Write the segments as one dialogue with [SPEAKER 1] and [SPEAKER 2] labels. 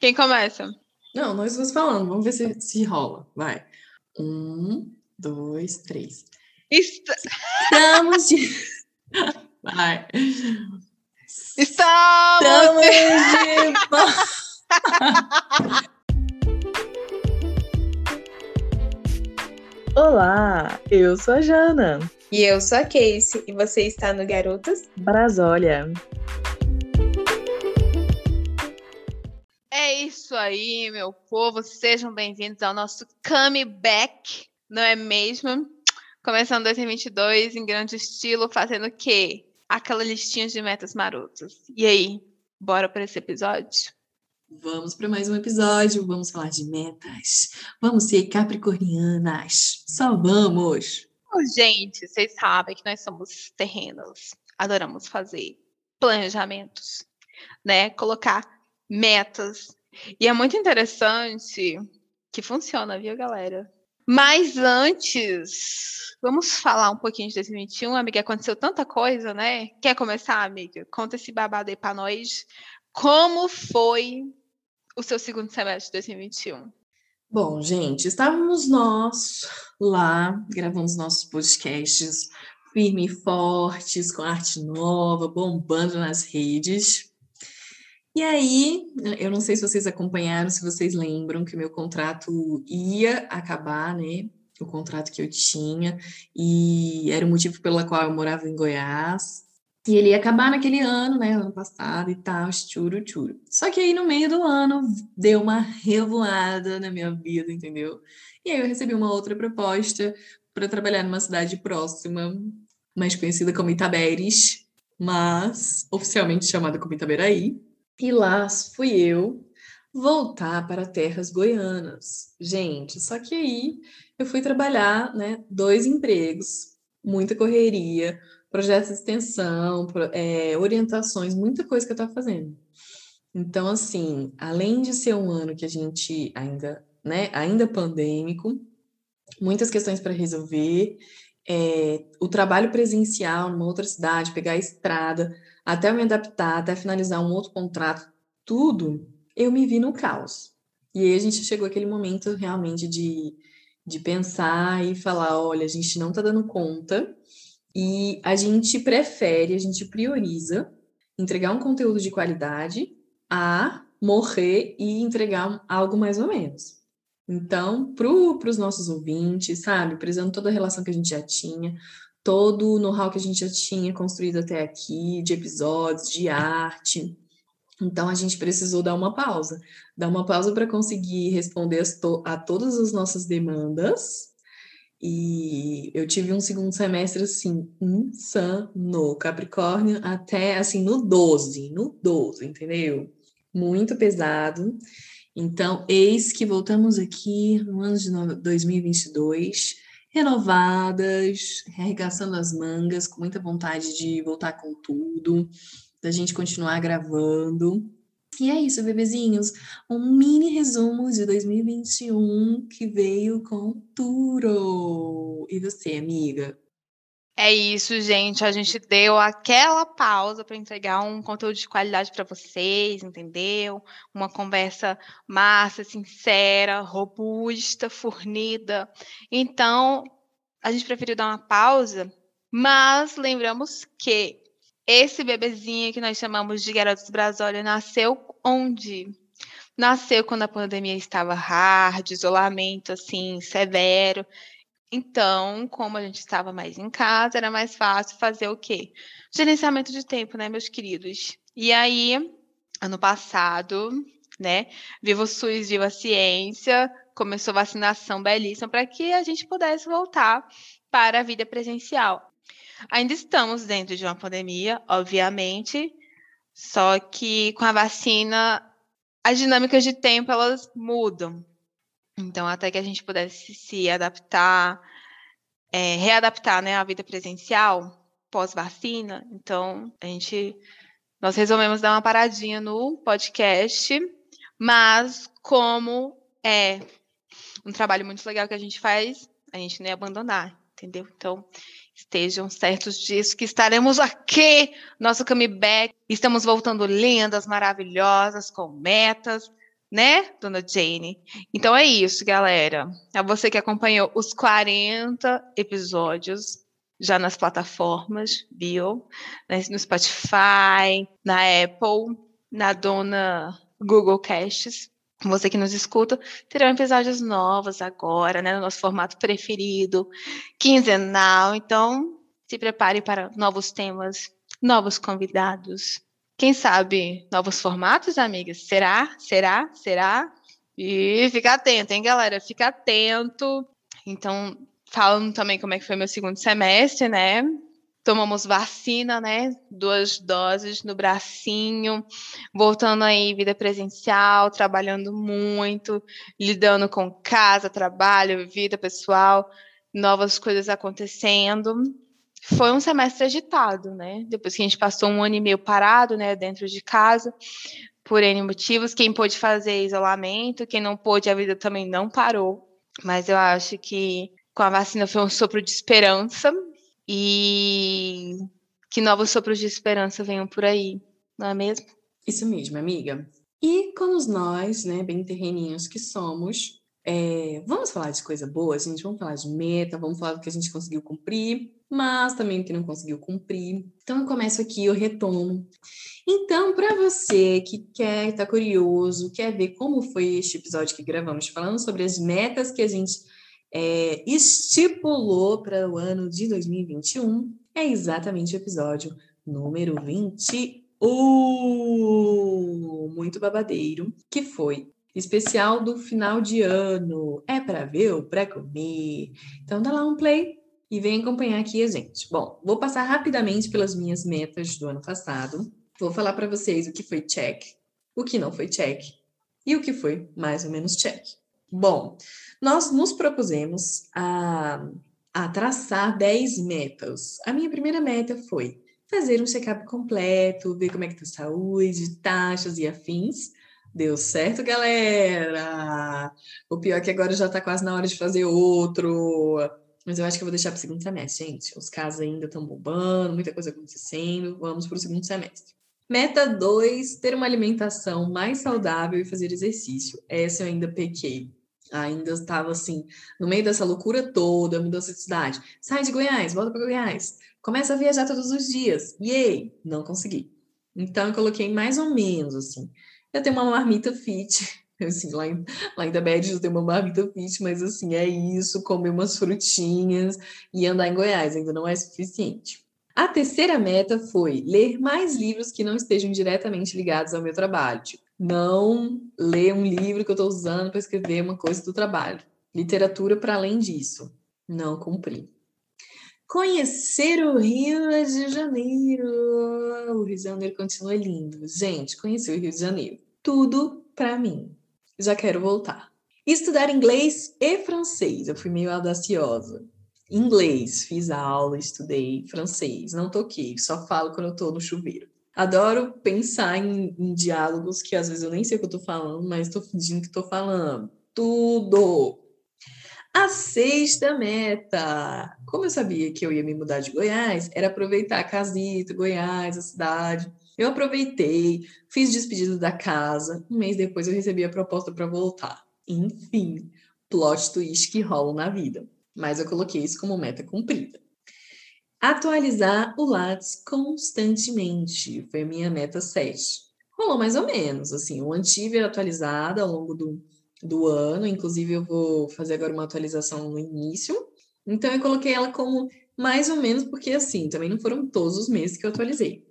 [SPEAKER 1] Quem começa?
[SPEAKER 2] Não, nós vamos falando. Vamos ver se, se rola. Vai. Um, dois, três.
[SPEAKER 1] Est
[SPEAKER 2] Estamos de... Vai.
[SPEAKER 1] Estamos!
[SPEAKER 2] Estamos de volta.
[SPEAKER 3] Olá, eu sou a Jana.
[SPEAKER 4] E eu sou a Casey, e você está no Garotas
[SPEAKER 3] Brasólia.
[SPEAKER 1] É isso aí, meu povo. Sejam bem-vindos ao nosso comeback, não é mesmo? Começando 2022 em grande estilo, fazendo o quê? Aquela listinha de metas marotas. E aí, bora para esse episódio?
[SPEAKER 2] Vamos para mais um episódio. Vamos falar de metas. Vamos ser capricornianas. Só vamos.
[SPEAKER 1] Ô, gente, vocês sabem que nós somos terrenos. Adoramos fazer planejamentos, né? Colocar metas. E é muito interessante que funciona, viu, galera? Mas antes, vamos falar um pouquinho de 2021, amiga. Aconteceu tanta coisa, né? Quer começar, amiga? Conta esse babado aí pra nós. Como foi o seu segundo semestre de 2021?
[SPEAKER 2] Bom, gente, estávamos nós lá gravando os nossos podcasts firmes e fortes, com arte nova, bombando nas redes. E aí, eu não sei se vocês acompanharam, se vocês lembram que meu contrato ia acabar, né? O contrato que eu tinha, e era o motivo pelo qual eu morava em Goiás. E ele ia acabar naquele ano, né? Ano passado e tal, churo, churo. Só que aí no meio do ano deu uma revoada na minha vida, entendeu? E aí eu recebi uma outra proposta para trabalhar numa cidade próxima, mais conhecida como Itaberes, mas oficialmente chamada como Itaberaí. E lá fui eu voltar para terras goianas. Gente, só que aí eu fui trabalhar, né? Dois empregos, muita correria, projetos de extensão, é, orientações, muita coisa que eu estava fazendo. Então, assim, além de ser um ano que a gente ainda, né, ainda pandêmico, muitas questões para resolver, é, o trabalho presencial numa outra cidade, pegar a estrada, até eu me adaptar, até finalizar um outro contrato, tudo, eu me vi no caos. E aí a gente chegou aquele momento realmente de, de pensar e falar, olha, a gente não está dando conta e a gente prefere, a gente prioriza entregar um conteúdo de qualidade a morrer e entregar algo mais ou menos. Então, para os nossos ouvintes, sabe, prezando toda a relação que a gente já tinha, todo o know-how que a gente já tinha construído até aqui, de episódios, de arte. Então, a gente precisou dar uma pausa. Dar uma pausa para conseguir responder a todas as nossas demandas e eu tive um segundo semestre assim, insano, Capricórnio, até assim no 12, no 12, entendeu? Muito pesado. Então, eis que voltamos aqui no ano de 2022, renovadas, arregaçando as mangas, com muita vontade de voltar com tudo, da gente continuar gravando. E é isso, bebezinhos. Um mini resumo de 2021 que veio com tudo. E você, amiga?
[SPEAKER 1] É isso, gente. A gente deu aquela pausa para entregar um conteúdo de qualidade para vocês, entendeu? Uma conversa massa, sincera, robusta, fornida. Então, a gente preferiu dar uma pausa, mas lembramos que esse bebezinho que nós chamamos de Garotos Brasólia nasceu onde? Nasceu quando a pandemia estava hard, isolamento assim severo. Então, como a gente estava mais em casa, era mais fácil fazer o quê? Gerenciamento de tempo, né, meus queridos? E aí, ano passado, né, Viva o SUS, Viva a Ciência, começou vacinação belíssima para que a gente pudesse voltar para a vida presencial. Ainda estamos dentro de uma pandemia, obviamente, só que com a vacina as dinâmicas de tempo elas mudam. Então, até que a gente pudesse se adaptar, é, readaptar né, à vida presencial pós-vacina, então a gente nós resolvemos dar uma paradinha no podcast, mas como é um trabalho muito legal que a gente faz, a gente não ia abandonar, entendeu? Então, Estejam certos disso, que estaremos aqui, nosso comeback. Estamos voltando lindas, maravilhosas, com metas, né, dona Jane? Então é isso, galera. A você que acompanhou os 40 episódios já nas plataformas? Né, no Spotify, na Apple, na dona Google Casts. Você que nos escuta, terão episódios novos agora, né, no nosso formato preferido, quinzenal. Então, se prepare para novos temas, novos convidados. Quem sabe novos formatos, amigas? Será? Será? Será? E fica atento, hein, galera? Fica atento. Então, falando também como é que foi meu segundo semestre, né? Tomamos vacina, né? Duas doses no bracinho, voltando aí vida presencial, trabalhando muito, lidando com casa, trabalho, vida pessoal, novas coisas acontecendo. Foi um semestre agitado, né? Depois que a gente passou um ano e meio parado, né, dentro de casa, por N motivos. Quem pôde fazer isolamento, quem não pôde, a vida também não parou. Mas eu acho que com a vacina foi um sopro de esperança e que novos sopros de esperança venham por aí, não é mesmo?
[SPEAKER 2] Isso mesmo, amiga. E como nós, né, bem terreninhos que somos, é, vamos falar de coisa boa, gente, vamos falar de meta, vamos falar do que a gente conseguiu cumprir, mas também o que não conseguiu cumprir. Então eu começo aqui, eu retomo. Então, para você que quer, está curioso, quer ver como foi este episódio que gravamos, falando sobre as metas que a gente é, estipulou para o ano de 2021 é exatamente o episódio número 21, muito babadeiro, que foi especial do final de ano. É para ver ou para comer? Então dá lá um play e vem acompanhar aqui a gente. Bom, vou passar rapidamente pelas minhas metas do ano passado. Vou falar para vocês o que foi check, o que não foi check e o que foi mais ou menos check. Bom, nós nos propusemos a, a traçar 10 metas. A minha primeira meta foi fazer um check-up completo, ver como é que tá a saúde, taxas e afins. Deu certo, galera! O pior é que agora já tá quase na hora de fazer outro. Mas eu acho que eu vou deixar para o segundo semestre, gente. Os casos ainda estão bombando, muita coisa acontecendo. Vamos para o segundo semestre. Meta 2, ter uma alimentação mais saudável e fazer exercício. Essa eu ainda pequei ainda estava assim, no meio dessa loucura toda, mudança de cidade. Sai de Goiás, volta para Goiás. Começa a viajar todos os dias. Yay! Não consegui. Então eu coloquei mais ou menos assim. Eu tenho uma marmita fit. Assim, lá em, lá em eu tenho uma marmita fit, mas assim, é isso, comer umas frutinhas e andar em Goiás, ainda não é suficiente. A terceira meta foi ler mais livros que não estejam diretamente ligados ao meu trabalho. Tipo, não ler um livro que eu estou usando para escrever uma coisa do trabalho. Literatura para além disso. Não cumpri. Conhecer o Rio de Janeiro. O Rio de Janeiro continua lindo. Gente, conhecer o Rio de Janeiro. Tudo para mim. Já quero voltar. Estudar inglês e francês. Eu fui meio audaciosa. Inglês, fiz aula, estudei francês. Não toquei, só falo quando eu tô no chuveiro. Adoro pensar em, em, diálogos que às vezes eu nem sei o que eu tô falando, mas estou fingindo que tô falando. Tudo! A sexta meta. Como eu sabia que eu ia me mudar de Goiás, era aproveitar a casita, Goiás, a cidade. Eu aproveitei, fiz despedida da casa. Um mês depois eu recebi a proposta para voltar. Enfim, plot twist que rola na vida. Mas eu coloquei isso como meta cumprida. Atualizar o Lattes constantemente. Foi a minha meta 7. Rolou mais ou menos, assim, eu mantive atualizada ao longo do, do ano, inclusive eu vou fazer agora uma atualização no início. Então eu coloquei ela como mais ou menos, porque assim, também não foram todos os meses que eu atualizei.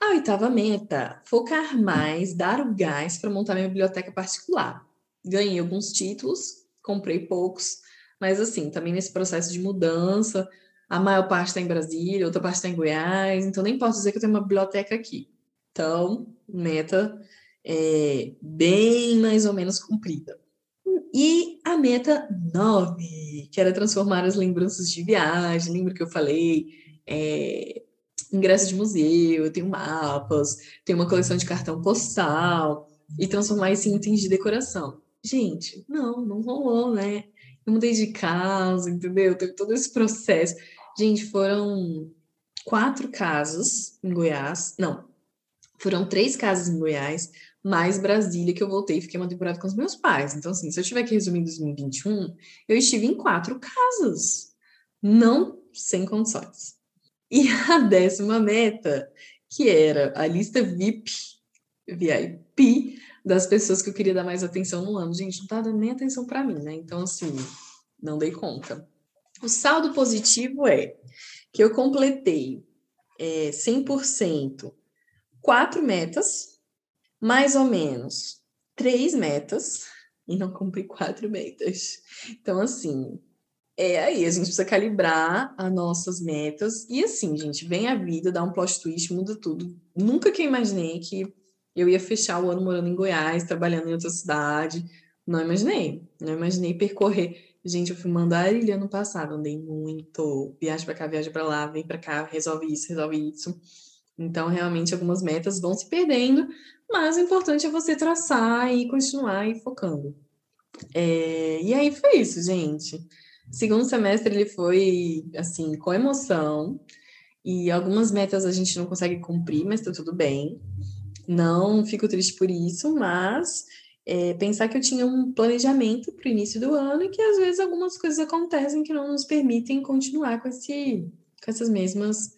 [SPEAKER 2] A oitava meta, focar mais, dar o gás para montar minha biblioteca particular. Ganhei alguns títulos, comprei poucos, mas assim, também nesse processo de mudança, a maior parte está em Brasília, outra parte está em Goiás, então nem posso dizer que eu tenho uma biblioteca aqui. Então, meta é bem mais ou menos cumprida. E a meta 9, que era transformar as lembranças de viagem, lembra que eu falei? É, ingresso de museu, eu tenho mapas, tenho uma coleção de cartão postal, e transformar isso em itens de decoração. Gente, não, não rolou, né? Eu mudei de casa, entendeu? Teve todo esse processo. Gente, foram quatro casas em Goiás. Não, foram três casas em Goiás, mais Brasília, que eu voltei e fiquei uma temporada com os meus pais. Então, assim, se eu tiver que resumir 2021, eu estive em quatro casas. Não sem condições. E a décima meta, que era a lista VIP, VIP, das pessoas que eu queria dar mais atenção no ano. Gente, não tá dando nem atenção para mim, né? Então, assim, não dei conta. O saldo positivo é que eu completei é, 100% quatro metas, mais ou menos três metas, e não cumpri quatro metas. Então, assim, é aí, a gente precisa calibrar as nossas metas. E assim, gente, vem a vida, dá um plot twist, muda tudo. Nunca que eu imaginei que eu ia fechar o ano morando em Goiás, trabalhando em outra cidade. Não imaginei. Não imaginei percorrer. Gente, eu fui Mandarilha ano passado, andei muito. Viagem para cá, viagem para lá, vem para cá, resolve isso, resolve isso. Então, realmente, algumas metas vão se perdendo, mas o importante é você traçar e continuar e focando. É... E aí foi isso, gente. Segundo semestre ele foi assim com emoção e algumas metas a gente não consegue cumprir, mas tá tudo bem. Não fico triste por isso, mas é, pensar que eu tinha um planejamento para o início do ano e que às vezes algumas coisas acontecem que não nos permitem continuar com, esse, com essas mesmas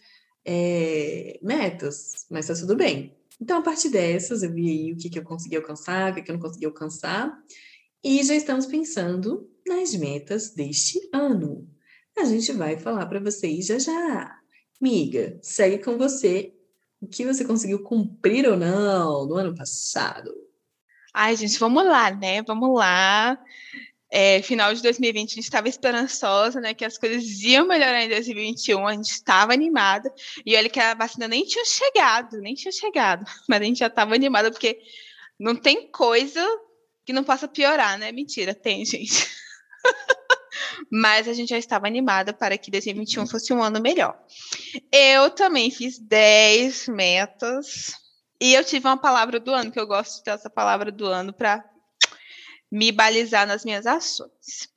[SPEAKER 2] é, metas, mas tá tudo bem. Então, a partir dessas, eu vi aí o que, que eu consegui alcançar, o que, que eu não consegui alcançar, e já estamos pensando nas metas deste ano. A gente vai falar para vocês já já. Miga, segue com você o que você conseguiu cumprir ou não no ano passado.
[SPEAKER 1] Ai, gente, vamos lá, né? Vamos lá. É, final de 2020 a gente estava esperançosa, né, que as coisas iam melhorar em 2021, a gente estava animada, e olha que a vacina nem tinha chegado, nem tinha chegado, mas a gente já estava animada, porque não tem coisa que não possa piorar, né? Mentira, tem, gente. Mas a gente já estava animada para que 2021 fosse um ano melhor. Eu também fiz 10 metas. E eu tive uma palavra do ano, que eu gosto de ter essa palavra do ano para me balizar nas minhas ações.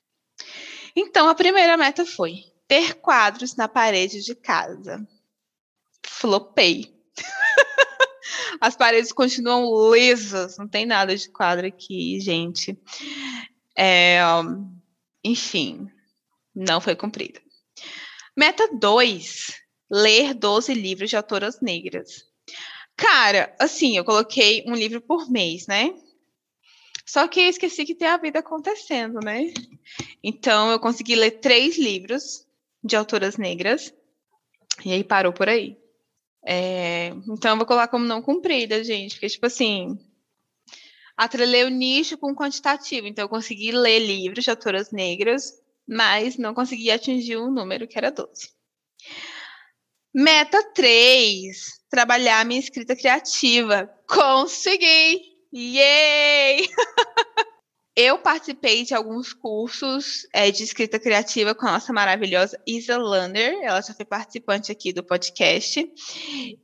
[SPEAKER 1] Então, a primeira meta foi ter quadros na parede de casa. Flopei. As paredes continuam lisas, não tem nada de quadro aqui, gente. É, enfim, não foi cumprida. Meta 2: ler 12 livros de autoras negras. Cara, assim, eu coloquei um livro por mês, né? Só que eu esqueci que tem a vida acontecendo, né? Então eu consegui ler três livros de autoras negras e aí parou por aí. É, então eu vou colocar como não cumprida, gente, porque tipo assim, atrelei o nicho com o quantitativo. Então, eu consegui ler livros de autoras negras, mas não consegui atingir o um número que era 12. Meta 3, trabalhar minha escrita criativa. Consegui! Yay! Eu participei de alguns cursos é, de escrita criativa com a nossa maravilhosa Isa Lander. Ela já foi participante aqui do podcast.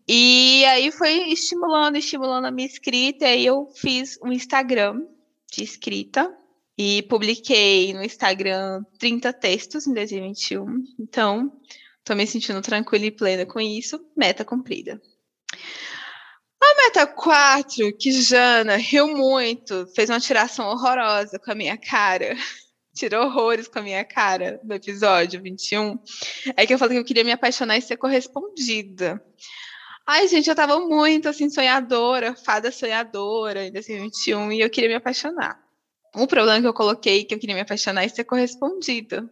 [SPEAKER 1] E aí foi estimulando, estimulando a minha escrita. E aí eu fiz um Instagram de escrita e publiquei no Instagram 30 textos em 2021. Então, estou me sentindo tranquila e plena com isso. Meta cumprida. A meta 4, que Jana riu muito, fez uma tiração horrorosa com a minha cara. Tirou horrores com a minha cara no episódio 21. É que eu falei que eu queria me apaixonar e ser correspondida. Ai, gente, eu tava muito assim, sonhadora, fada sonhadora em 2021, e eu queria me apaixonar. O problema que eu coloquei que eu queria me apaixonar e ser correspondida.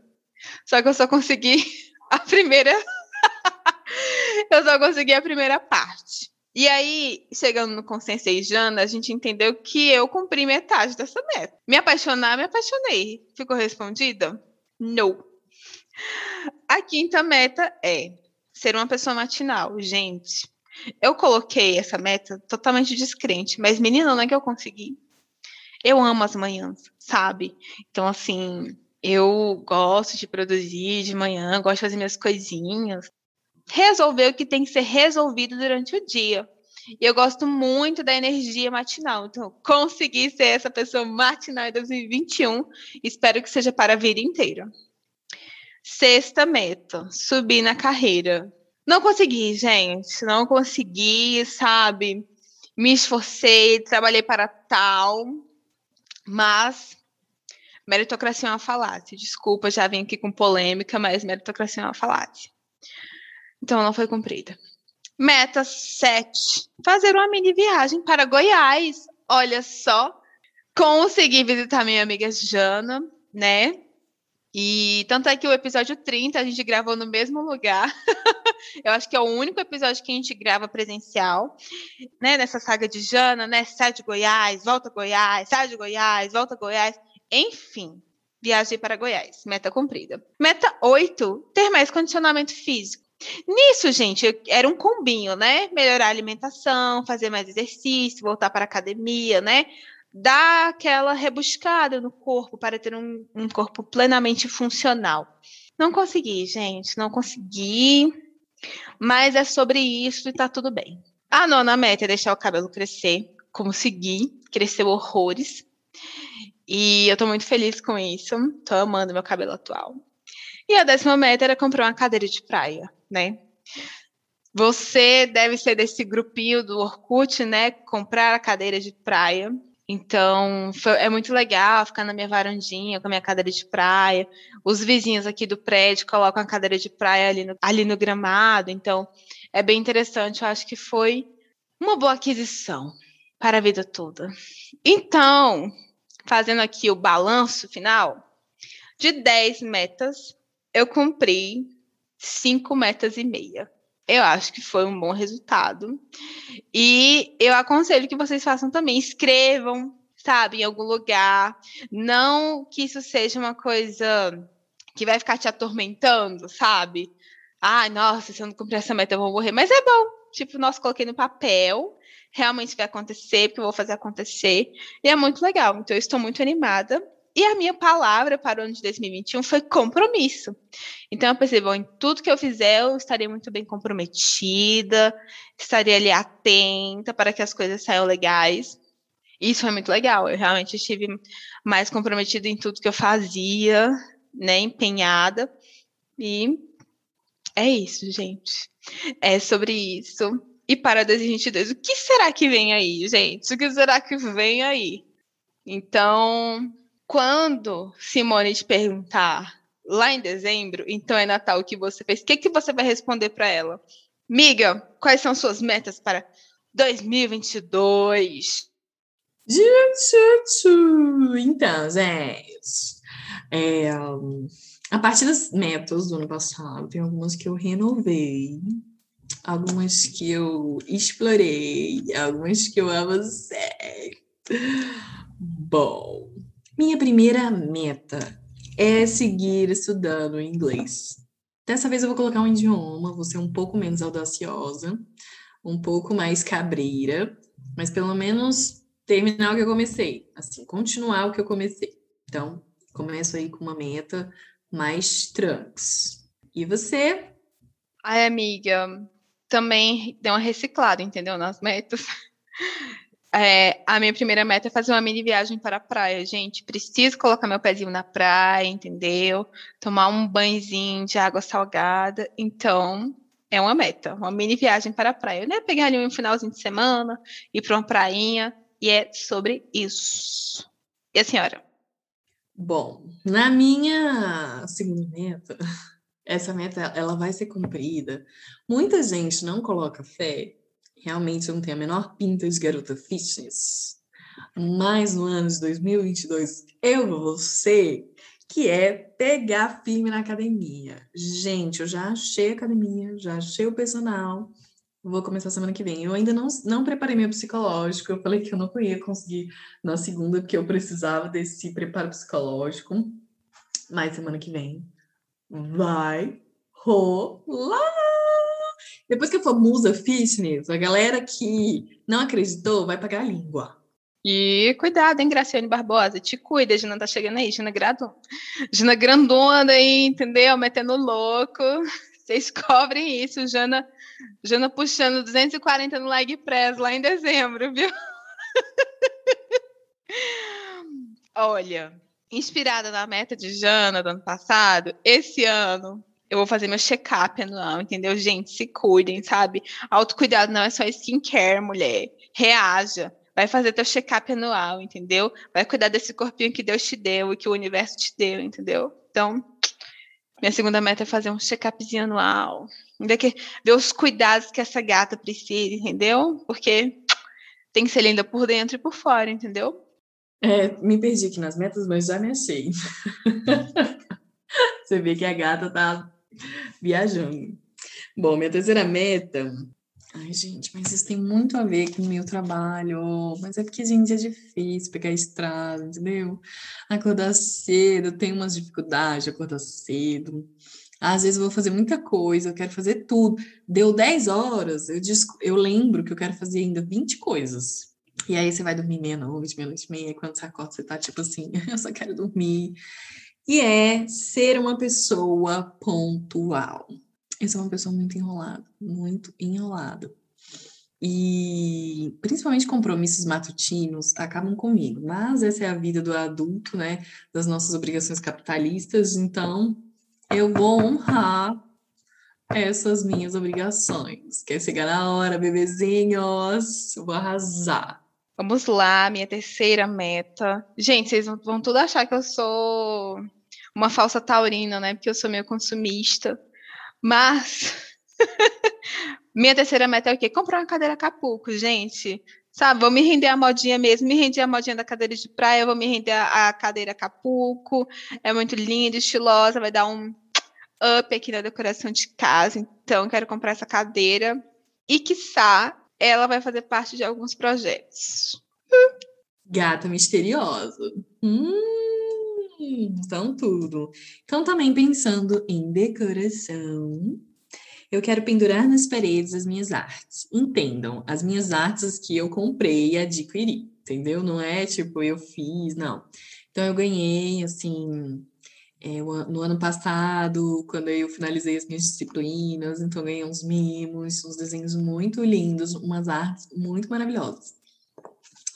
[SPEAKER 1] Só que eu só consegui a primeira. eu só consegui a primeira parte. E aí, chegando no consenso e Jana, a gente entendeu que eu cumpri metade dessa meta. Me apaixonar, me apaixonei. Ficou respondida? Não. A quinta meta é ser uma pessoa matinal. Gente, eu coloquei essa meta totalmente descrente, mas menina, não é que eu consegui. Eu amo as manhãs, sabe? Então, assim, eu gosto de produzir de manhã, gosto de fazer minhas coisinhas resolver o que tem que ser resolvido durante o dia. E eu gosto muito da energia matinal. Então, consegui ser essa pessoa matinal em 2021. Espero que seja para a vida inteira. Sexta meta: subir na carreira. Não consegui, gente. Não consegui, sabe? me esforcei, trabalhei para tal, mas meritocracia é uma falácia. Desculpa, já vim aqui com polêmica, mas meritocracia é uma falácia. Então não foi cumprida. Meta 7. Fazer uma mini viagem para Goiás. Olha só. Consegui visitar minha amiga Jana, né? E tanto é que o episódio 30 a gente gravou no mesmo lugar. Eu acho que é o único episódio que a gente grava presencial, né? Nessa saga de Jana, né? Sai de Goiás, volta a Goiás, sai de Goiás, volta a Goiás. Enfim, viagem para Goiás. Meta cumprida. Meta 8, ter mais condicionamento físico. Nisso, gente, era um combinho, né? Melhorar a alimentação, fazer mais exercício, voltar para a academia, né? Dar aquela rebuscada no corpo para ter um, um corpo plenamente funcional. Não consegui, gente, não consegui. Mas é sobre isso e tá tudo bem. A nona meta é deixar o cabelo crescer. Consegui, cresceu horrores. E eu tô muito feliz com isso. Tô amando meu cabelo atual. E a décima meta era comprar uma cadeira de praia, né? Você deve ser desse grupinho do Orkut, né? Comprar a cadeira de praia. Então, foi, é muito legal ficar na minha varandinha com a minha cadeira de praia. Os vizinhos aqui do prédio colocam a cadeira de praia ali no, ali no gramado. Então, é bem interessante. Eu acho que foi uma boa aquisição para a vida toda. Então, fazendo aqui o balanço final, de 10 metas, eu cumpri 5 metas e meia. Eu acho que foi um bom resultado. E eu aconselho que vocês façam também. Escrevam, sabe, em algum lugar. Não que isso seja uma coisa que vai ficar te atormentando, sabe? Ai, nossa, se eu não cumprir essa meta, eu vou morrer. Mas é bom. Tipo, nossa, coloquei no papel. Realmente vai acontecer, porque eu vou fazer acontecer. E é muito legal. Então, eu estou muito animada. E a minha palavra para o ano de 2021 foi compromisso. Então eu pensei, bom, em tudo que eu fizer, eu estaria muito bem comprometida, estaria ali atenta para que as coisas saiam legais. Isso foi muito legal. Eu realmente estive mais comprometida em tudo que eu fazia, né, empenhada. E é isso, gente. É sobre isso. E para 2022, o que será que vem aí, gente? O que será que vem aí? Então, quando Simone te perguntar lá em dezembro, então é Natal o que você fez, o que, que você vai responder para ela? Miga, quais são suas metas para 2022?
[SPEAKER 2] Então, gente, é, a partir das metas do ano passado, tem algumas que eu renovei, algumas que eu explorei, algumas que eu avancei. Bom, minha primeira meta é seguir estudando inglês. Dessa vez eu vou colocar um idioma, vou ser um pouco menos audaciosa, um pouco mais cabreira, mas pelo menos terminar o que eu comecei, assim, continuar o que eu comecei. Então, começo aí com uma meta mais trunks. E você?
[SPEAKER 1] Ai, amiga, também deu uma reciclada, entendeu? Nas metas. É, a minha primeira meta é fazer uma mini viagem para a praia, gente. Preciso colocar meu pezinho na praia, entendeu? Tomar um banhozinho de água salgada. Então, é uma meta, uma mini viagem para a praia. Né? Pegar ali um finalzinho de semana, ir para uma prainha, e é sobre isso. E a senhora?
[SPEAKER 2] Bom, na minha segunda meta, essa meta ela vai ser cumprida. Muita gente não coloca fé realmente não tenho a menor pinta de garota fitness. Mas no ano de 2022, eu vou ser que é pegar firme na academia. Gente, eu já achei a academia, já achei o personal. Vou começar semana que vem. Eu ainda não, não preparei meu psicológico. Eu falei que eu não ia conseguir na segunda, porque eu precisava desse preparo psicológico. Mas semana que vem vai rolar! Depois que eu for musa fitness, a galera que não acreditou vai pagar a língua.
[SPEAKER 1] E cuidado, hein, Graciane Barbosa? Te cuida, Gina tá chegando aí, Gina Grandona. Gina Grandona aí, entendeu? Metendo louco. Vocês cobrem isso, Jana, Jana puxando 240 no leg press lá em dezembro, viu? Olha, inspirada na meta de Jana do ano passado, esse ano Eu vou fazer meu check-up anual, entendeu? Gente, se cuidem, sabe? Autocuidado não é só skincare, mulher. Reaja. Vai fazer teu check-up anual, entendeu? Vai cuidar desse corpinho que Deus te deu e que o universo te deu, entendeu? Então, minha segunda meta é fazer um check-upzinho anual. Ainda que ver os cuidados que essa gata precisa, entendeu? Porque tem que ser linda por dentro e por fora, entendeu?
[SPEAKER 2] É, me perdi aqui nas metas, mas já me achei. Você vê que a gata tá viajando. Bom, minha terceira meta. Ai, gente, mas isso tem muito a ver com o meu trabalho. Mas é porque, gente, é difícil pegar estrada, entendeu? Acordar cedo, tem umas dificuldades de acordar cedo. Às vezes eu vou fazer muita coisa, eu quero fazer tudo. Deu 10 horas, eu, eu lembro que eu quero fazer ainda 20 coisas. E aí você vai dormir meia-noite, meia-noite e meia, quando você acorda, você tá tipo assim, eu só quero dormir. E é ser uma pessoa pontual. Eu sou uma pessoa muito enrolada, muito enrolada. E principalmente compromissos matutinos acabam comigo. Mas essa é a vida do adulto, né? Das nossas obrigações capitalistas. Então, eu vou honrar essas minhas obrigações. Quer chegar na hora, bebezinhos? Eu vou arrasar.
[SPEAKER 1] Vamos lá, minha terceira meta. Gente, vocês vão tudo achar que eu sou uma falsa taurina, né? Porque eu sou meio consumista. Mas minha terceira meta é o quê? Comprar uma cadeira Capuco, gente. Sabe, vou me render a modinha mesmo, me rendi a modinha da cadeira de praia, vou me render a cadeira Capuco. É muito linda, estilosa, vai dar um up aqui na decoração de casa. Então, quero comprar essa cadeira. E, quiçá, ela vai fazer parte de alguns projetos.
[SPEAKER 2] Gata misteriosa. Hum, então, tudo. Então, também pensando em decoração, eu quero pendurar nas paredes as minhas artes. Entendam, as minhas artes que eu comprei e adquiri, entendeu? Não é tipo eu fiz, não. Então, eu ganhei, assim, é, no ano passado, quando eu finalizei as minhas disciplinas, então ganhei uns mimos, uns desenhos muito lindos, umas artes muito maravilhosas.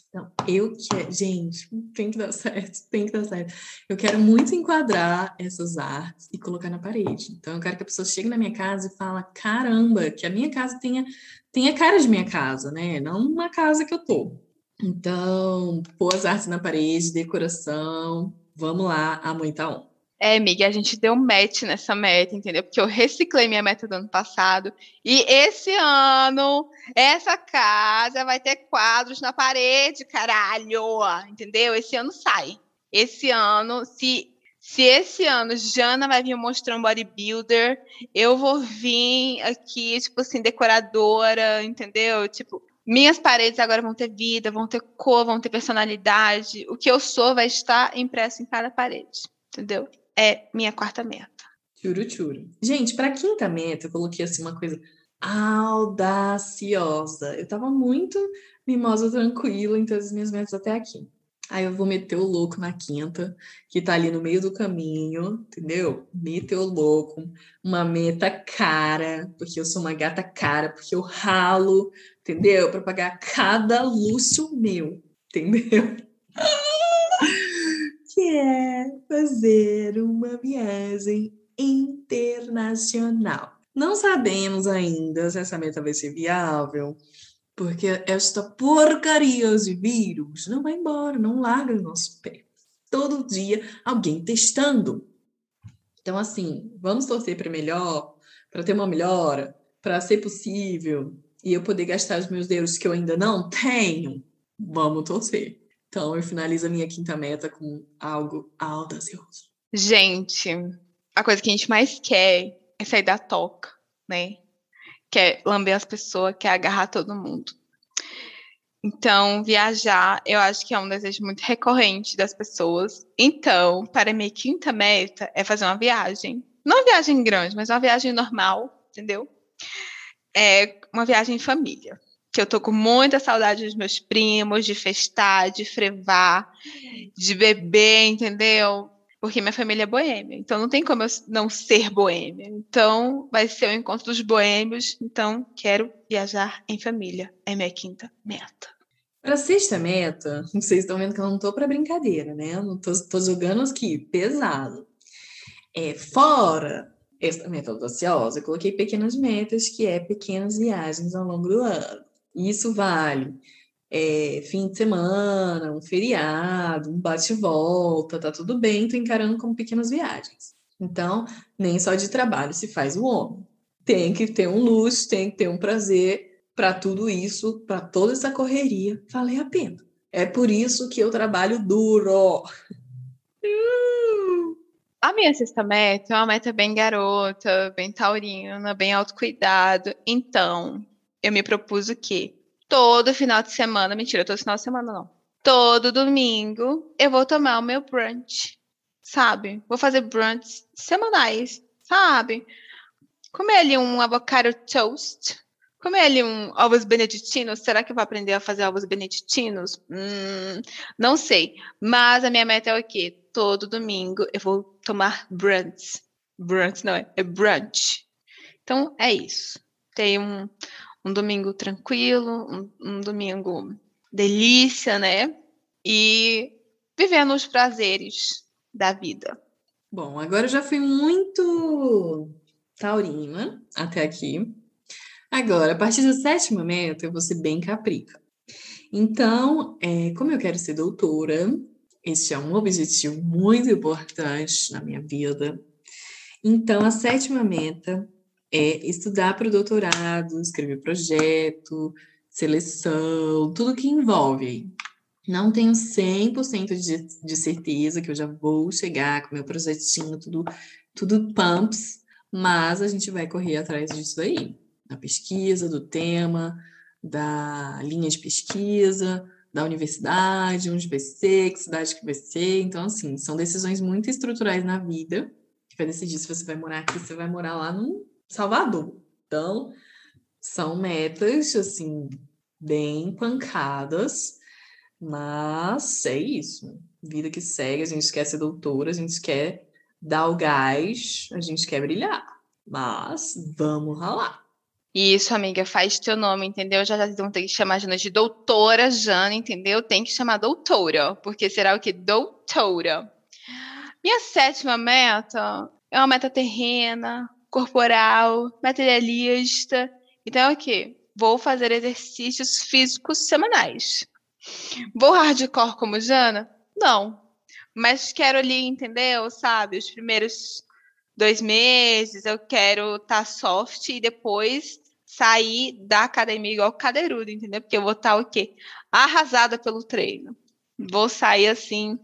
[SPEAKER 2] Então, eu quero, gente, tem que dar certo, tem que dar certo. Eu quero muito enquadrar essas artes e colocar na parede. Então, eu quero que a pessoa chegue na minha casa e fala, caramba, que a minha casa tenha, tenha cara de minha casa, né? Não uma casa que eu tô. Então, pôr as artes na parede, decoração, vamos lá, a mãe tá on.
[SPEAKER 1] É, amiga, a gente deu match nessa meta, entendeu? Porque eu reciclei minha meta do ano passado. E esse ano, essa casa vai ter quadros na parede, caralho! Entendeu? Esse ano sai. Esse ano, se, se esse ano Jana vai vir mostrar um bodybuilder, eu vou vir aqui, tipo assim, decoradora, entendeu? Tipo, minhas paredes agora vão ter vida, vão ter cor, vão ter personalidade. O que eu sou vai estar impresso em cada parede, entendeu? É minha quarta meta.
[SPEAKER 2] Churu, churu. Gente, para quinta meta, eu coloquei assim uma coisa audaciosa. Eu tava muito mimosa, tranquila em todas as minhas metas até aqui. Aí eu vou meter o louco na quinta, que tá ali no meio do caminho, entendeu? Meter o louco, uma meta cara, porque eu sou uma gata cara, porque eu ralo, entendeu? Para pagar cada luxo meu, entendeu? É fazer uma viagem internacional. Não sabemos ainda se essa meta vai ser viável, porque esta porcaria de vírus não vai embora, não larga o nosso pé. Todo dia alguém testando. Então, assim, vamos torcer para melhor, para ter uma melhora, para ser possível e eu poder gastar os meus euros que eu ainda não tenho. Vamos torcer. Então, eu finalizo a minha quinta meta com algo audacioso.
[SPEAKER 1] Gente, a coisa que a gente mais quer é sair da toca, né? Quer lamber as pessoas, quer agarrar todo mundo. Então, viajar, eu acho que é um desejo muito recorrente das pessoas. Então, para minha quinta meta é fazer uma viagem. Não uma viagem grande, mas uma viagem normal, entendeu? É uma viagem em família que eu tô com muita saudade dos meus primos, de festar, de frevar, de beber, entendeu? Porque minha família é boêmia, então não tem como eu não ser boêmia. Então vai ser o encontro dos boêmios, então quero viajar em família. É minha quinta meta.
[SPEAKER 2] Para sexta meta, vocês estão vendo que eu não tô para brincadeira, né? Eu não tô, tô jogando aqui pesado. É fora essa meta audaciosa, eu coloquei pequenas metas, que é pequenas viagens ao longo do ano. Isso vale é, fim de semana, um feriado, um bate-volta, tá tudo bem, tô encarando como pequenas viagens. Então, nem só de trabalho se faz o homem. Tem que ter um luxo, tem que ter um prazer para tudo isso, para toda essa correria valer a pena. É por isso que eu trabalho duro.
[SPEAKER 1] A minha sexta meta é uma meta bem garota, bem taurina, bem autocuidado. Então, eu me propus o quê? Todo final de semana, mentira, todo final de semana não. Todo domingo eu vou tomar o meu brunch, sabe? Vou fazer brunch semanais, sabe? Comer ali um avocado toast, comer ali um ovos beneditinos. Será que eu vou aprender a fazer ovos beneditinos? Hum, não sei. Mas a minha meta é o quê? todo domingo eu vou tomar brunch. Brunch não é, é brunch. Então é isso. Tem um, um domingo tranquilo, um, um domingo delícia, né? E vivendo os prazeres da vida.
[SPEAKER 2] Bom, agora eu já fui muito taurina até aqui. Agora, a partir da sétima meta, eu vou ser bem caprica. Então, é, como eu quero ser doutora, este é um objetivo muito importante na minha vida. Então, a sétima meta é estudar para o doutorado, escrever projeto, seleção, tudo que envolve. Não tenho 100% de, de certeza que eu já vou chegar com meu projetinho, tudo, tudo pumps, mas a gente vai correr atrás disso aí, da pesquisa, do tema, da linha de pesquisa, da universidade, onde vai ser, que cidade que vai ser. Então, assim, são decisões muito estruturais na vida que vai decidir se você vai morar aqui, se você vai morar lá no Salvador. Então, são metas, assim, bem pancadas, mas é isso. Vida que segue, a gente quer ser doutora, a gente quer dar o gás, a gente quer brilhar. Mas vamos ralar.
[SPEAKER 1] Isso, amiga, faz teu nome, entendeu? Já, já vão ter que chamar a Jana de doutora Jana, entendeu? Tem que chamar doutora, porque será o que? Doutora. Minha sétima meta é uma meta terrena, corporal, materialista. Então é o quê? Vou fazer exercícios físicos semanais. Vou hardcore como Jana? Não. Mas quero ali, entendeu? Sabe? Os primeiros dois meses, eu quero estar tá soft e depois sair da academia igual cadeirudo, entendeu? Porque eu vou estar tá, o quê? Arrasada pelo treino. Vou sair assim,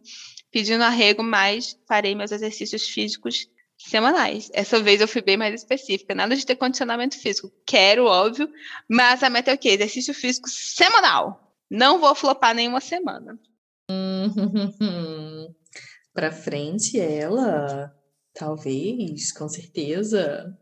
[SPEAKER 1] pedindo arrego, mas farei meus exercícios físicos semanais. Essa vez eu fui bem mais específica, nada de ter condicionamento físico. Quero, óbvio, mas a meta é o quê? Exercício físico semanal. Não vou flopar nenhuma semana.
[SPEAKER 2] Para frente, ela Talvez, com certeza.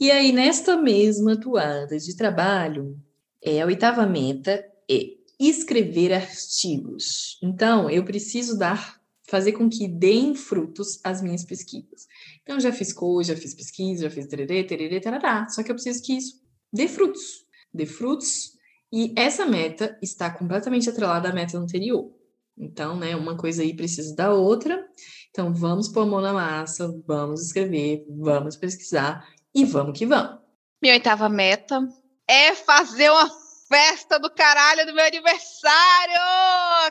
[SPEAKER 2] E aí, nesta mesma toada de trabalho, é, a oitava meta é escrever artigos. Então, eu preciso dar, fazer com que deem frutos as minhas pesquisas. Então, já fiz coisa, já fiz pesquisa, já fiz tererê, tererê, tarará. Só que eu preciso que isso dê frutos. Dê frutos. E essa meta está completamente atrelada à meta anterior. Então, né, uma coisa aí precisa da outra. Então, vamos pôr a mão na massa, vamos escrever, vamos pesquisar e vamos que vamos.
[SPEAKER 1] Minha oitava meta é fazer uma festa do caralho do meu aniversário!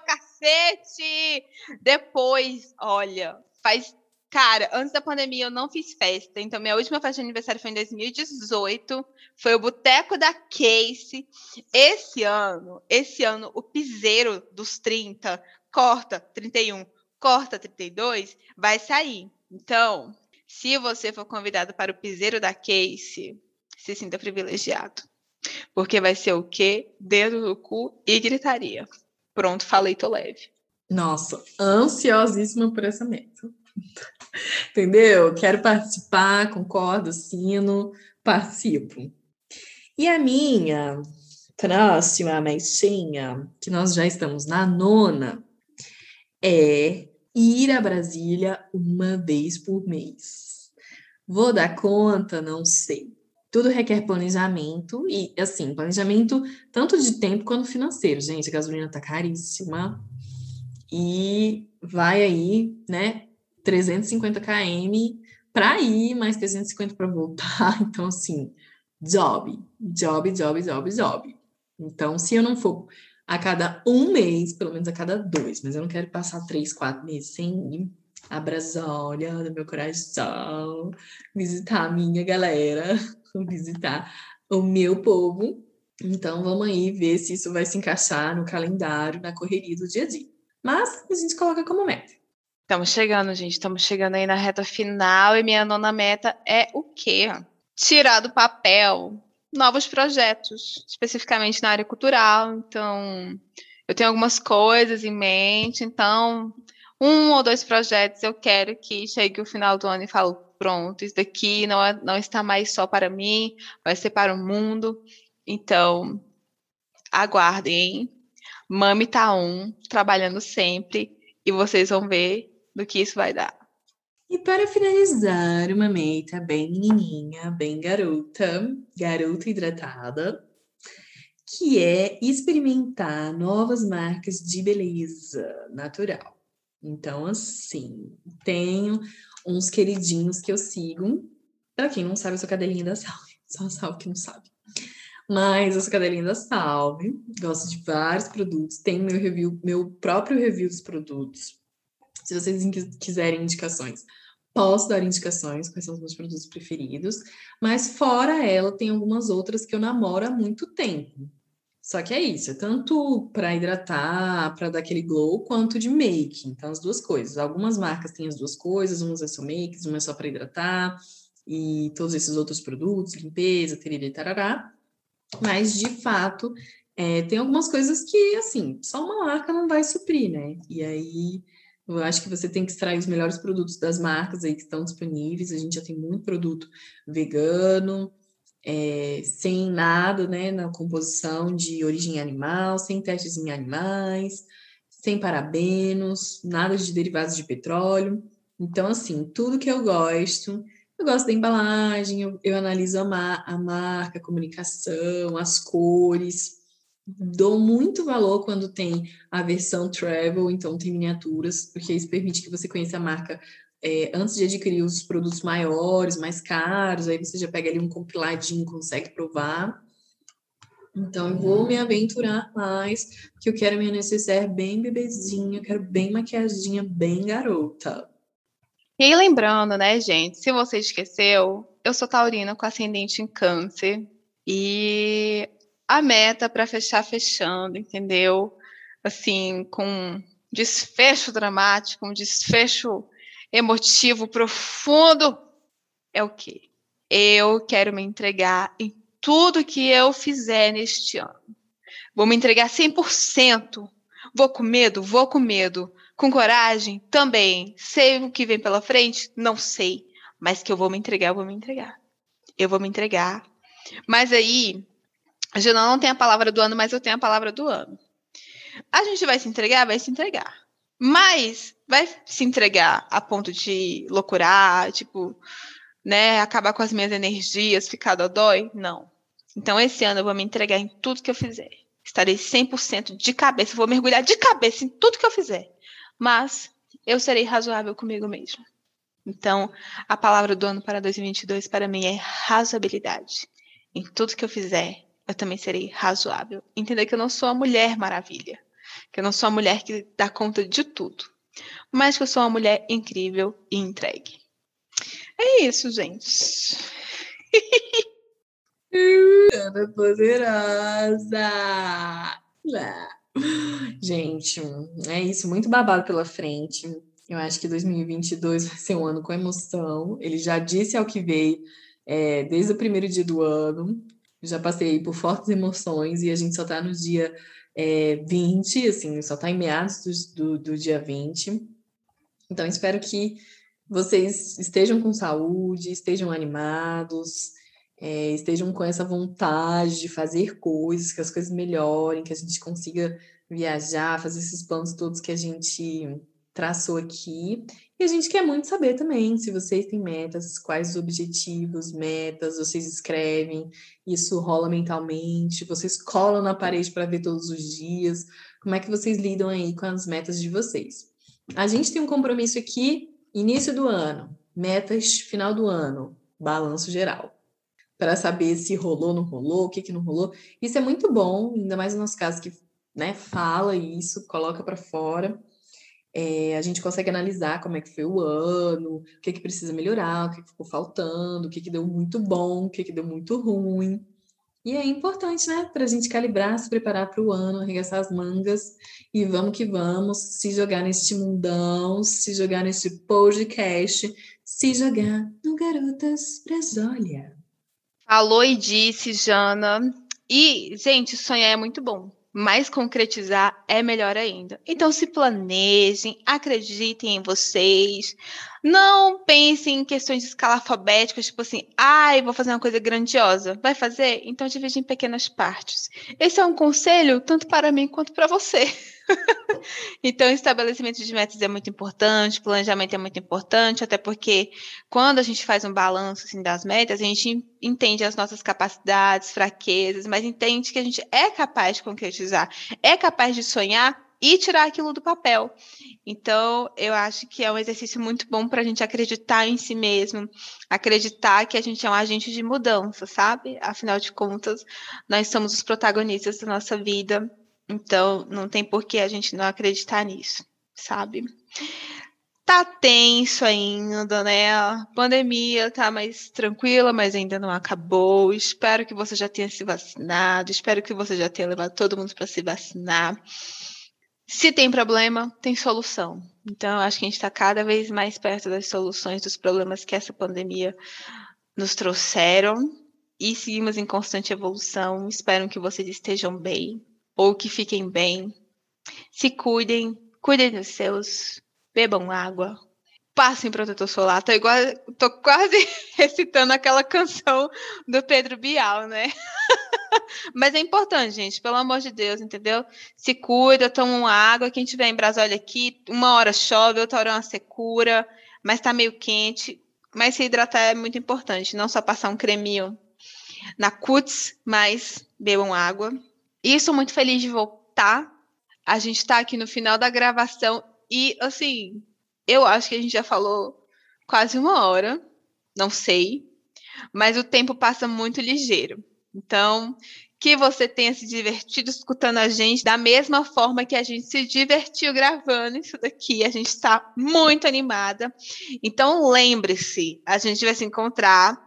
[SPEAKER 1] Cacete! Depois, olha, faz. Cara, antes da pandemia eu não fiz festa, então minha última festa de aniversário foi em 2018, foi o Boteco da Case. Esse ano, esse ano, o piseiro dos 30 corta 31 corta 32, vai sair. Então, se você for convidado para o piseiro da Case, se sinta privilegiado. Porque vai ser o quê? Dedo no cu e gritaria. Pronto, falei, tô leve.
[SPEAKER 2] Nossa, ansiosíssima por essa meta. Entendeu? Quero participar, concordo, sino, participo. E a minha próxima metinha, que nós já estamos na nona, é ir a Brasília uma vez por mês. Vou dar conta? Não sei. Tudo requer planejamento e, assim, planejamento tanto de tempo quanto financeiro. Gente, a gasolina tá caríssima e vai aí, né, 350 km para ir, mais 350 para voltar. Então, assim, job, job, job, job, job. Então, se eu não for a cada um mês, pelo menos a cada dois, mas eu não quero passar três, quatro meses sem ir a do meu coração, visitar a minha galera, visitar o meu povo. Então, vamos aí ver se isso vai se encaixar no calendário, na correria do dia a dia. Mas a gente coloca como meta.
[SPEAKER 1] Estamos chegando, gente. Estamos chegando aí na reta final e minha nona meta é o quê? Tirar do papel novos projetos, especificamente na área cultural. Então, eu tenho algumas coisas em mente. Então, um ou dois projetos eu quero que chegue o final do ano e falo, pronto, isso daqui não, é, não está mais só para mim, vai ser para o mundo. Então, aguardem. Mami tá um, trabalhando sempre, e vocês vão ver do que isso vai dar.
[SPEAKER 2] E para finalizar, uma meta bem menininha, bem garota, garota hidratada, que é experimentar novas marcas de beleza natural. Então, assim, tenho uns queridinhos que eu sigo. Para quem não sabe, eu sou cadelinha da Salve. Só a Salve que não sabe. Mas eu sou cadelinha da Salve. Gosto de vários produtos. Tenho meu review, meu próprio review dos produtos. Se vocês quiserem indicações, posso dar indicações, quais são os meus produtos preferidos. Mas fora ela, tem algumas outras que eu namoro há muito tempo. Só que é isso, é tanto para hidratar, para dar aquele glow, quanto de make. Então, as duas coisas. Algumas marcas têm as duas coisas, umas é só make, uma é só para hidratar, e todos esses outros produtos, limpeza, tererê, tarará. Mas, de fato, é, tem algumas coisas que, assim, só uma marca não vai suprir, né? E aí, eu acho que você tem que extrair os melhores produtos das marcas aí que estão disponíveis. A gente já tem muito produto vegano, é, sem nada né, na composição de origem animal, sem testes em animais, sem parabenos, nada de derivados de petróleo. Então, assim, tudo que eu gosto, eu gosto da embalagem, eu, eu analiso a, ma a marca, a comunicação, as cores. Dou muito valor quando tem a versão travel, então tem miniaturas, porque isso permite que você conheça a marca é, antes de adquirir os produtos maiores, mais caros, aí você já pega ali um compiladinho, consegue provar. Então, eu vou me aventurar mais, porque eu quero minha necessaire bem bebezinha, eu quero bem maquiadinha, bem garota.
[SPEAKER 1] E lembrando, né, gente, se você esqueceu, eu sou taurina com ascendente em câncer, e a meta para fechar fechando, entendeu? Assim, com desfecho dramático, um desfecho emotivo profundo é o quê? Eu quero me entregar em tudo que eu fizer neste ano. Vou me entregar 100%. Vou com medo? Vou com medo. Com coragem? Também. Sei o que vem pela frente? Não sei. Mas que eu vou me entregar, eu vou me entregar. Eu vou me entregar. Mas aí, a gente não tem a palavra do ano, mas eu tenho a palavra do ano. A gente vai se entregar? Vai se entregar. Mas vai se entregar a ponto de loucurar, tipo, né, acabar com as minhas energias, ficar dodói? Não. Então, esse ano eu vou me entregar em tudo que eu fizer. Estarei 100% de cabeça, vou mergulhar de cabeça em tudo que eu fizer. Mas eu serei razoável comigo mesmo. Então, a palavra do ano para 2022 para mim é razoabilidade. Em tudo que eu fizer, eu também serei razoável. Entender que eu não sou a mulher maravilha, que eu não sou a mulher que dá conta de tudo mas que eu sou uma mulher incrível e entregue. É isso, gente.
[SPEAKER 2] Ana poderosa! Gente, é isso, muito babado pela frente. Eu acho que 2022 vai ser um ano com emoção. Ele já disse ao que veio é, desde o primeiro dia do ano. Já passei por fortes emoções e a gente só tá no dia é, 20, assim, só tá em meados do, do, do dia 20. Então, espero que vocês estejam com saúde, estejam animados, é, estejam com essa vontade de fazer coisas, que as coisas melhorem, que a gente consiga viajar, fazer esses planos todos que a gente traçou aqui. E a gente quer muito saber também se vocês têm metas, quais os objetivos, metas, vocês escrevem, isso rola mentalmente, vocês colam na parede para ver todos os dias, como é que vocês lidam aí com as metas de vocês. A gente tem um compromisso aqui, início do ano, metas final do ano, balanço geral. Para saber se rolou, não rolou, o que, que não rolou. Isso é muito bom, ainda mais no nosso caso que né, fala isso, coloca para fora. É, a gente consegue analisar como é que foi o ano, o que, que precisa melhorar, o que, que ficou faltando, o que, que deu muito bom, o que, que deu muito ruim. E é importante, né, para a gente calibrar, se preparar para o ano, arregaçar as mangas e vamos que vamos, se jogar neste mundão, se jogar neste podcast, se jogar no Garotas Brasólia.
[SPEAKER 1] Falou e disse, Jana. E, gente, sonhar é muito bom mas concretizar é melhor ainda. Então se planejem, acreditem em vocês. Não pensem em questões de escala alfabética, tipo assim, ai, ah, vou fazer uma coisa grandiosa. Vai fazer? Então divide em pequenas partes. Esse é um conselho tanto para mim quanto para você. então, estabelecimento de metas é muito importante, planejamento é muito importante, até porque quando a gente faz um balanço assim, das metas, a gente entende as nossas capacidades, fraquezas, mas entende que a gente é capaz de concretizar, é capaz de sonhar e tirar aquilo do papel. Então, eu acho que é um exercício muito bom para a gente acreditar em si mesmo, acreditar que a gente é um agente de mudança, sabe? Afinal de contas, nós somos os protagonistas da nossa vida então, não tem por que a gente não acreditar nisso, sabe? Tá tenso ainda, né? A pandemia tá mais tranquila, mas ainda não acabou. Espero que você já tenha se vacinado. Espero que você já tenha levado todo mundo para se vacinar. Se tem problema, tem solução. Então, acho que a gente está cada vez mais perto das soluções dos problemas que essa pandemia nos trouxeram. E seguimos em constante evolução. Espero que vocês estejam bem ou que fiquem bem. Se cuidem, cuidem dos seus, bebam água, passem protetor solar. Tô, igual, tô quase recitando aquela canção do Pedro Bial, né? Mas é importante, gente, pelo amor de Deus, entendeu? Se cuida, toma água. Quem tiver em Brasília aqui, uma hora chove, outra hora é uma secura, mas tá meio quente. Mas se hidratar é muito importante, não só passar um creminho na cutis, mas bebam água. E estou muito feliz de voltar. A gente está aqui no final da gravação e, assim, eu acho que a gente já falou quase uma hora, não sei, mas o tempo passa muito ligeiro. Então, que você tenha se divertido escutando a gente da mesma forma que a gente se divertiu gravando isso daqui. A gente está muito animada. Então, lembre-se, a gente vai se encontrar.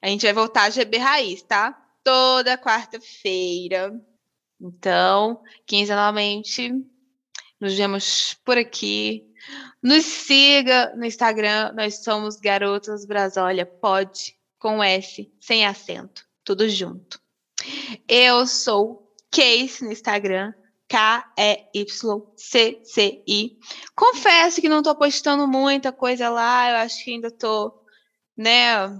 [SPEAKER 1] A gente vai voltar a GB Raiz, tá? Toda quarta-feira, então, quinzenalmente, nos vemos por aqui. Nos siga no Instagram, nós somos Garotas Brasólia, pode, com S, sem acento, tudo junto. Eu sou Case no Instagram, K-E-Y-C-C-I. Confesso que não estou postando muita coisa lá, eu acho que ainda estou, né,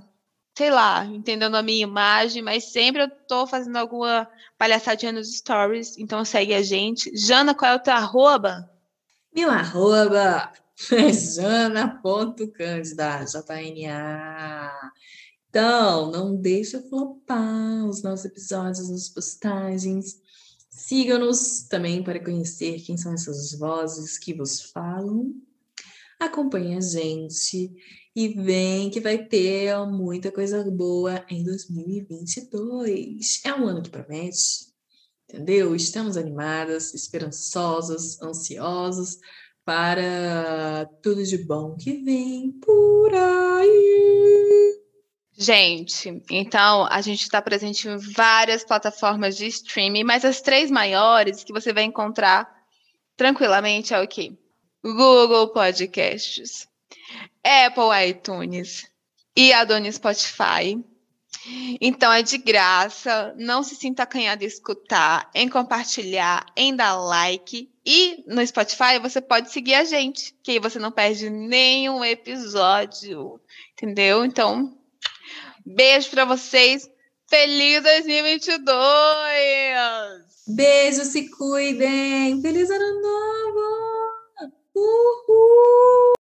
[SPEAKER 1] sei lá, entendendo a minha imagem, mas sempre eu tô fazendo alguma palhaçadinha nos stories, então segue a gente. Jana, qual é o teu arroba?
[SPEAKER 2] Meu arroba é jana.cândida, J-N-A. Então, não deixa flopar os nossos episódios, as postagens. Siga-nos também para conhecer quem são essas vozes que vos falam. Acompanhe a gente e vem que vai ter muita coisa boa em 2022. É um ano que promete, entendeu? Estamos animadas, esperançosas, ansiosas para tudo de bom que vem por aí.
[SPEAKER 1] Gente, então a gente está presente em várias plataformas de streaming, mas as três maiores que você vai encontrar tranquilamente é o quê? Google Podcasts, Apple iTunes e a Dona Spotify. Então é de graça, não se sinta acanhado em escutar, em compartilhar, em dar like. E no Spotify você pode seguir a gente, que aí você não perde nenhum episódio, entendeu? Então, beijo para vocês. Feliz 2022!
[SPEAKER 2] Beijo, se cuidem! Feliz ano novo! Uhul!